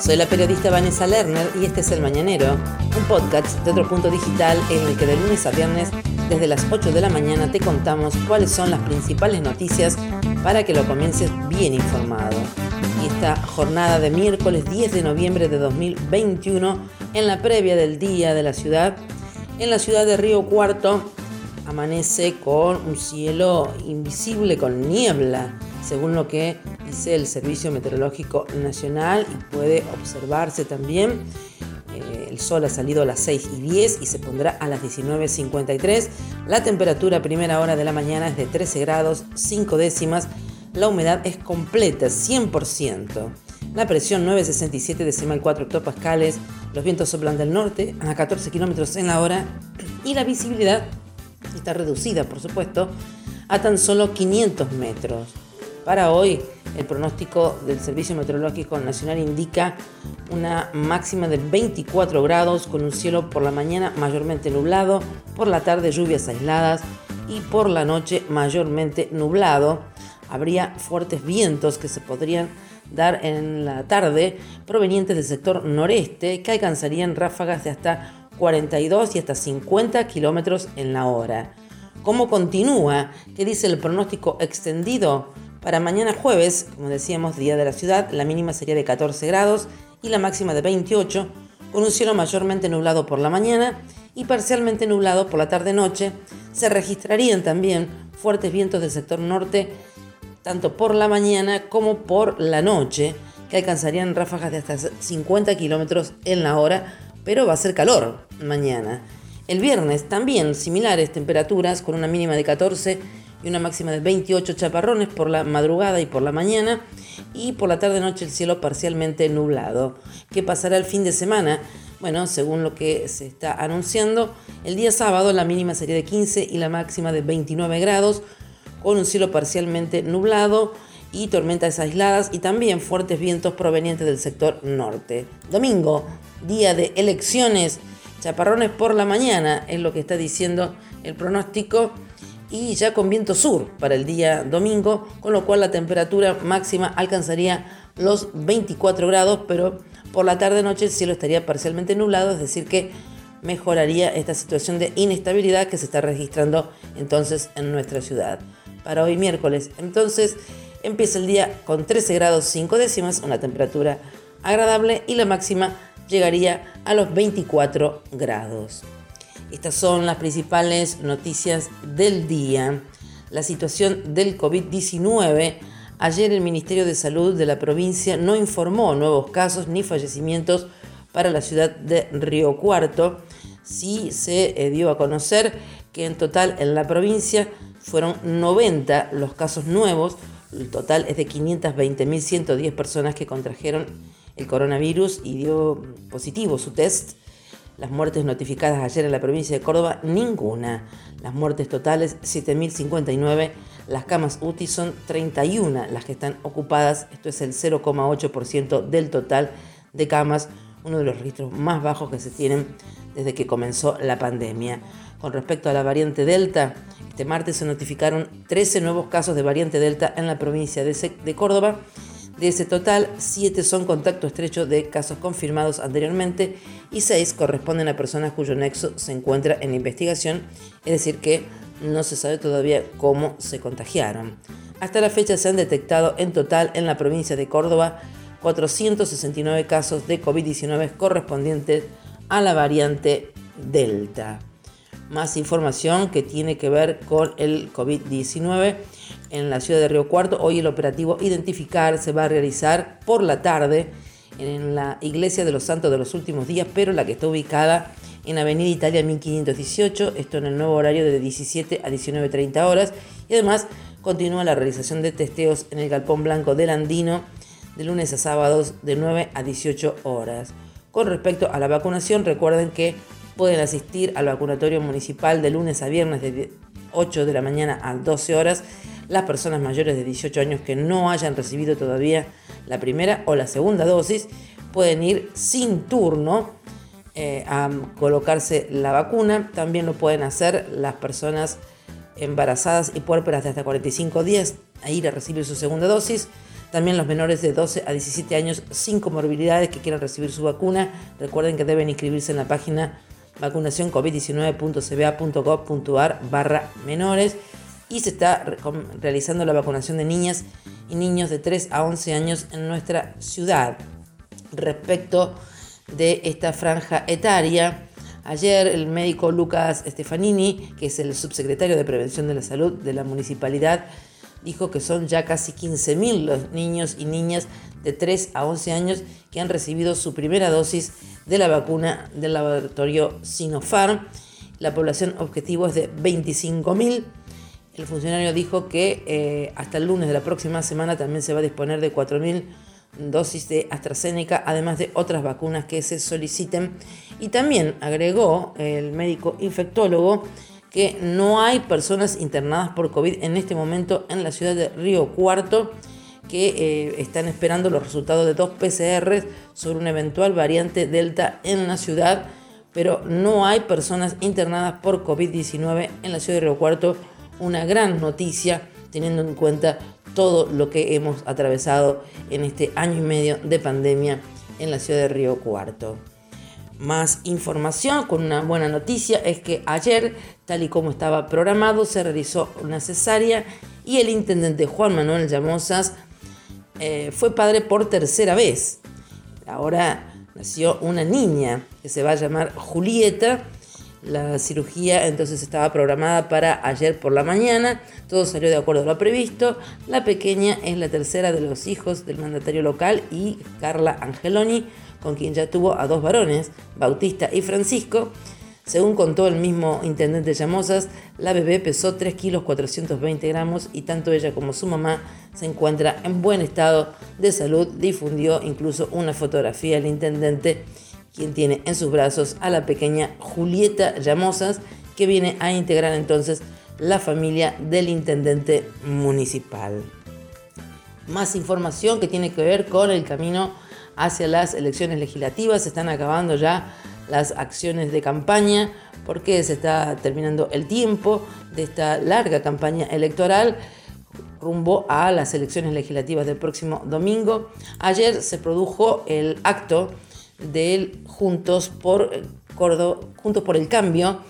Soy la periodista Vanessa Lerner y este es El Mañanero, un podcast de otro punto digital en el que de lunes a viernes desde las 8 de la mañana te contamos cuáles son las principales noticias para que lo comiences bien informado. Y esta jornada de miércoles 10 de noviembre de 2021, en la previa del Día de la Ciudad, en la ciudad de Río Cuarto, amanece con un cielo invisible con niebla según lo que el Servicio Meteorológico Nacional y puede observarse también. Eh, el sol ha salido a las 6 y 10 y se pondrá a las 19.53. La temperatura a primera hora de la mañana es de 13 grados 5 décimas. La humedad es completa, 100%. La presión 967 decimal 4 hectopascales. Los vientos soplan del norte a 14 kilómetros en la hora. Y la visibilidad está reducida, por supuesto, a tan solo 500 metros. Para hoy, el pronóstico del Servicio Meteorológico Nacional indica una máxima de 24 grados con un cielo por la mañana mayormente nublado, por la tarde lluvias aisladas y por la noche mayormente nublado. Habría fuertes vientos que se podrían dar en la tarde provenientes del sector noreste que alcanzarían ráfagas de hasta 42 y hasta 50 kilómetros en la hora. ¿Cómo continúa? ¿Qué dice el pronóstico extendido? Para mañana jueves, como decíamos, Día de la Ciudad, la mínima sería de 14 grados y la máxima de 28, con un cielo mayormente nublado por la mañana y parcialmente nublado por la tarde-noche. Se registrarían también fuertes vientos del sector norte, tanto por la mañana como por la noche, que alcanzarían ráfagas de hasta 50 kilómetros en la hora, pero va a ser calor mañana. El viernes también similares temperaturas con una mínima de 14 y una máxima de 28 chaparrones por la madrugada y por la mañana y por la tarde-noche el cielo parcialmente nublado. ¿Qué pasará el fin de semana? Bueno, según lo que se está anunciando, el día sábado la mínima sería de 15 y la máxima de 29 grados, con un cielo parcialmente nublado y tormentas aisladas y también fuertes vientos provenientes del sector norte. Domingo, día de elecciones, chaparrones por la mañana, es lo que está diciendo el pronóstico y ya con viento sur para el día domingo, con lo cual la temperatura máxima alcanzaría los 24 grados, pero por la tarde-noche el cielo estaría parcialmente nublado, es decir que mejoraría esta situación de inestabilidad que se está registrando entonces en nuestra ciudad. Para hoy miércoles, entonces empieza el día con 13 grados 5 décimas, una temperatura agradable y la máxima llegaría a los 24 grados. Estas son las principales noticias del día. La situación del COVID-19. Ayer el Ministerio de Salud de la provincia no informó nuevos casos ni fallecimientos para la ciudad de Río Cuarto. Sí se eh, dio a conocer que en total en la provincia fueron 90 los casos nuevos. El total es de 520.110 personas que contrajeron el coronavirus y dio positivo su test. Las muertes notificadas ayer en la provincia de Córdoba, ninguna. Las muertes totales, 7.059. Las camas UTI son 31 las que están ocupadas. Esto es el 0,8% del total de camas, uno de los registros más bajos que se tienen desde que comenzó la pandemia. Con respecto a la variante Delta, este martes se notificaron 13 nuevos casos de variante Delta en la provincia de, Córdoba de ese total, 7 son contacto estrecho de casos confirmados anteriormente y 6 corresponden a personas cuyo nexo se encuentra en investigación, es decir, que no se sabe todavía cómo se contagiaron. Hasta la fecha se han detectado en total en la provincia de Córdoba 469 casos de COVID-19 correspondientes a la variante Delta más información que tiene que ver con el COVID-19 en la ciudad de Río Cuarto. Hoy el operativo Identificar se va a realizar por la tarde en la Iglesia de los Santos de los Últimos Días, pero la que está ubicada en Avenida Italia 1518, esto en el nuevo horario de 17 a 19.30 horas. Y además continúa la realización de testeos en el Galpón Blanco del Andino de lunes a sábados de 9 a 18 horas. Con respecto a la vacunación, recuerden que pueden asistir al vacunatorio municipal de lunes a viernes de 8 de la mañana a 12 horas las personas mayores de 18 años que no hayan recibido todavía la primera o la segunda dosis pueden ir sin turno eh, a colocarse la vacuna. También lo pueden hacer las personas embarazadas y puérperas de hasta 45 días a ir a recibir su segunda dosis. También los menores de 12 a 17 años sin comorbilidades que quieran recibir su vacuna. Recuerden que deben inscribirse en la página vacunacioncovid19.cba.gov.ar barra menores y se está realizando la vacunación de niñas y niños de 3 a 11 años en nuestra ciudad. Respecto de esta franja etaria, ayer el médico Lucas Stefanini, que es el subsecretario de Prevención de la Salud de la municipalidad, dijo que son ya casi 15.000 los niños y niñas de 3 a 11 años que han recibido su primera dosis de la vacuna del laboratorio Sinopharm. La población objetivo es de 25.000. El funcionario dijo que eh, hasta el lunes de la próxima semana también se va a disponer de 4.000 dosis de AstraZeneca, además de otras vacunas que se soliciten. Y también agregó el médico infectólogo que no hay personas internadas por COVID en este momento en la ciudad de Río Cuarto que eh, están esperando los resultados de dos PCR sobre una eventual variante Delta en la ciudad, pero no hay personas internadas por COVID-19 en la ciudad de Río Cuarto. Una gran noticia teniendo en cuenta todo lo que hemos atravesado en este año y medio de pandemia en la ciudad de Río Cuarto. Más información con una buena noticia es que ayer, tal y como estaba programado, se realizó una cesárea y el intendente Juan Manuel Llamosas eh, fue padre por tercera vez. Ahora nació una niña que se va a llamar Julieta. La cirugía entonces estaba programada para ayer por la mañana, todo salió de acuerdo a lo previsto. La pequeña es la tercera de los hijos del mandatario local y Carla Angeloni con quien ya tuvo a dos varones, Bautista y Francisco. Según contó el mismo intendente Llamosas, la bebé pesó 3 kilos 420 gramos y tanto ella como su mamá se encuentra en buen estado de salud. Difundió incluso una fotografía del intendente, quien tiene en sus brazos a la pequeña Julieta Llamosas, que viene a integrar entonces la familia del intendente municipal. Más información que tiene que ver con el camino hacia las elecciones legislativas. Se están acabando ya las acciones de campaña porque se está terminando el tiempo de esta larga campaña electoral rumbo a las elecciones legislativas del próximo domingo. Ayer se produjo el acto del Juntos por, Juntos por el Cambio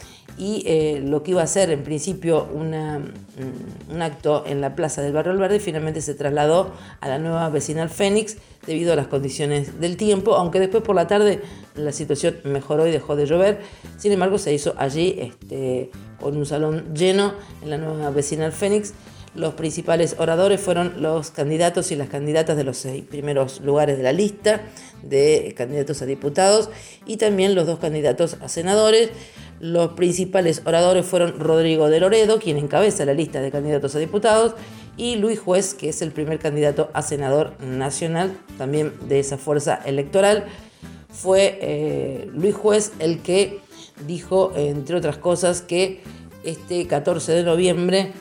y eh, lo que iba a ser en principio mm, un acto en la Plaza del Barrio Verde finalmente se trasladó a la nueva vecinal Fénix debido a las condiciones del tiempo, aunque después por la tarde la situación mejoró y dejó de llover. Sin embargo, se hizo allí este, con un salón lleno en la nueva vecinal Fénix. Los principales oradores fueron los candidatos y las candidatas de los seis primeros lugares de la lista de candidatos a diputados y también los dos candidatos a senadores. Los principales oradores fueron Rodrigo de Loredo, quien encabeza la lista de candidatos a diputados, y Luis Juez, que es el primer candidato a senador nacional, también de esa fuerza electoral. Fue eh, Luis Juez el que dijo, entre otras cosas, que este 14 de noviembre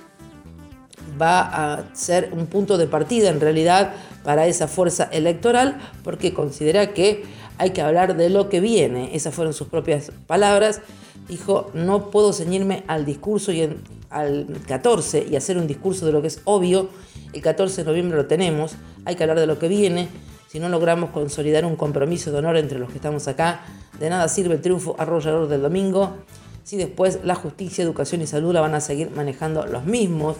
va a ser un punto de partida en realidad para esa fuerza electoral, porque considera que hay que hablar de lo que viene. Esas fueron sus propias palabras dijo, no puedo ceñirme al discurso y al 14 y hacer un discurso de lo que es obvio. El 14 de noviembre lo tenemos, hay que hablar de lo que viene. Si no logramos consolidar un compromiso de honor entre los que estamos acá, de nada sirve el triunfo arrollador del domingo. Si después la justicia, educación y salud la van a seguir manejando los mismos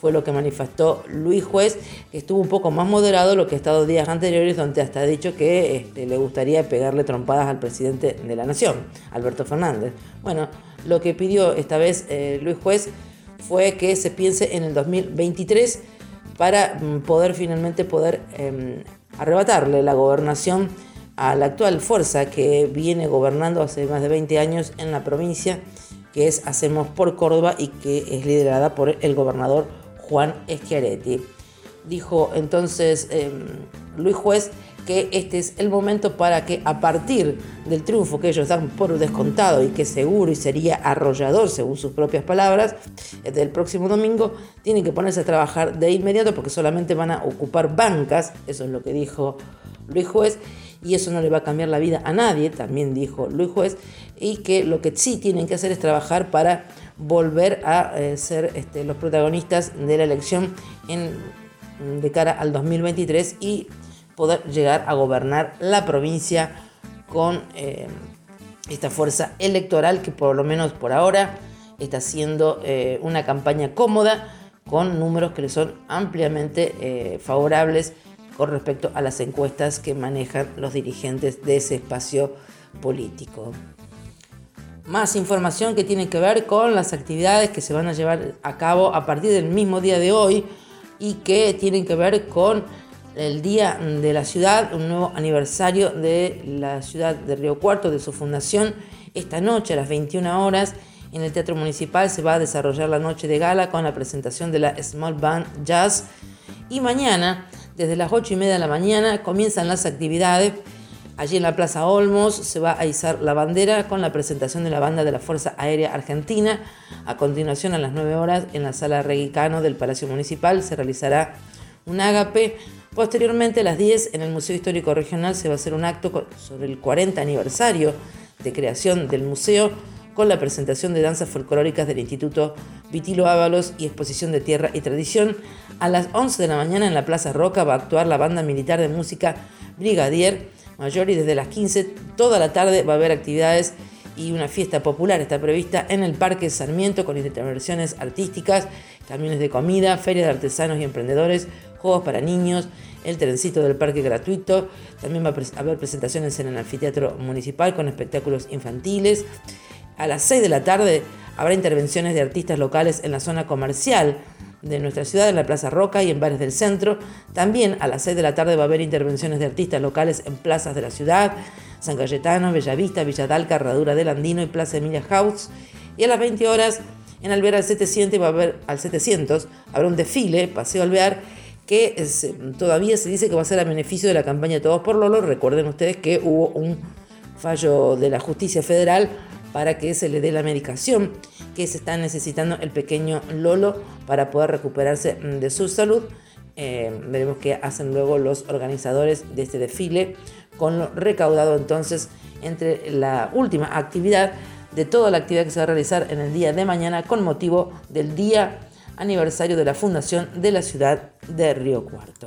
fue lo que manifestó Luis Juez, que estuvo un poco más moderado lo que ha estado días anteriores, donde hasta ha dicho que este, le gustaría pegarle trompadas al presidente de la Nación, Alberto Fernández. Bueno, lo que pidió esta vez eh, Luis Juez fue que se piense en el 2023 para mm, poder finalmente poder em, arrebatarle la gobernación a la actual fuerza que viene gobernando hace más de 20 años en la provincia, que es Hacemos por Córdoba y que es liderada por el gobernador Juan Schiaretti. Dijo entonces em, Luis Juez que este es el momento para que a partir del triunfo que ellos dan por descontado y que seguro y sería arrollador según sus propias palabras, del próximo domingo, tienen que ponerse a trabajar de inmediato porque solamente van a ocupar bancas, eso es lo que dijo Luis Juez, y eso no le va a cambiar la vida a nadie, también dijo Luis Juez, y que lo que sí tienen que hacer es trabajar para volver a eh, ser este, los protagonistas de la elección de cara al 2023 y poder llegar a gobernar la provincia con eh, esta fuerza electoral que por lo menos por ahora está haciendo eh, una campaña cómoda con números que le son ampliamente favorables con respecto a las encuestas que manejan los dirigentes de ese espacio político. Más información que tiene que ver con las actividades que se van a llevar a cabo a partir del mismo día de hoy y que tienen que ver con el Día de la Ciudad, un nuevo aniversario de la ciudad de Río Cuarto, de su fundación. Esta noche a las 21 horas en el Teatro Municipal se va a desarrollar la noche de gala con la presentación de la Small Band Jazz. Y mañana, desde las 8 y media de la mañana, comienzan las actividades. Allí en la Plaza Olmos se va a izar la bandera con la presentación de la banda de la Fuerza Aérea Argentina. A continuación, a las 9 horas, en la Sala Reguicano del Palacio Municipal se realizará un ágape Posteriormente, a las 10, en el Museo Histórico Regional se va a hacer un acto sobre el 40 aniversario de creación del museo con la presentación de danzas folclóricas del Instituto Vitilo Ábalos y exposición de tierra y tradición. A las 11 de la mañana en la Plaza Roca va a actuar la banda militar de música Brigadier Mayor y desde las 15 toda la tarde va a haber actividades y una fiesta popular está prevista en el Parque Sarmiento con intervenciones artísticas, camiones de comida, feria de artesanos y emprendedores, juegos para niños, el trencito del parque gratuito, también va a haber presentaciones en el anfiteatro municipal con espectáculos infantiles. A las 6 de la tarde habrá intervenciones de artistas locales en la zona comercial de nuestra ciudad, en la Plaza Roca y en bares del centro. También a las 6 de la tarde va a haber intervenciones de artistas locales en plazas de la ciudad, San Cayetano, Bellavista, Villadalca, Herradura del Andino y Plaza Emilia House. Y a las 20 horas en Alvear al 700 va a haber al 700 habrá un desfile, paseo Alvear que todavía se dice que va a ser a beneficio de la campaña Todos por Lolo. Recuerden ustedes que hubo un fallo de la justicia federal para que se le dé la medicación que se está necesitando el pequeño Lolo para poder recuperarse mm, de su salud. Eh, veremos qué hacen luego los organizadores de este desfile con lo recaudado entonces entre la última actividad de toda la actividad que se va a realizar en el día de mañana con motivo del Día aniversario de la fundación de la ciudad de Río Cuarto.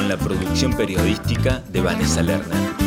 con la producción periodística de Vanessa Lerner.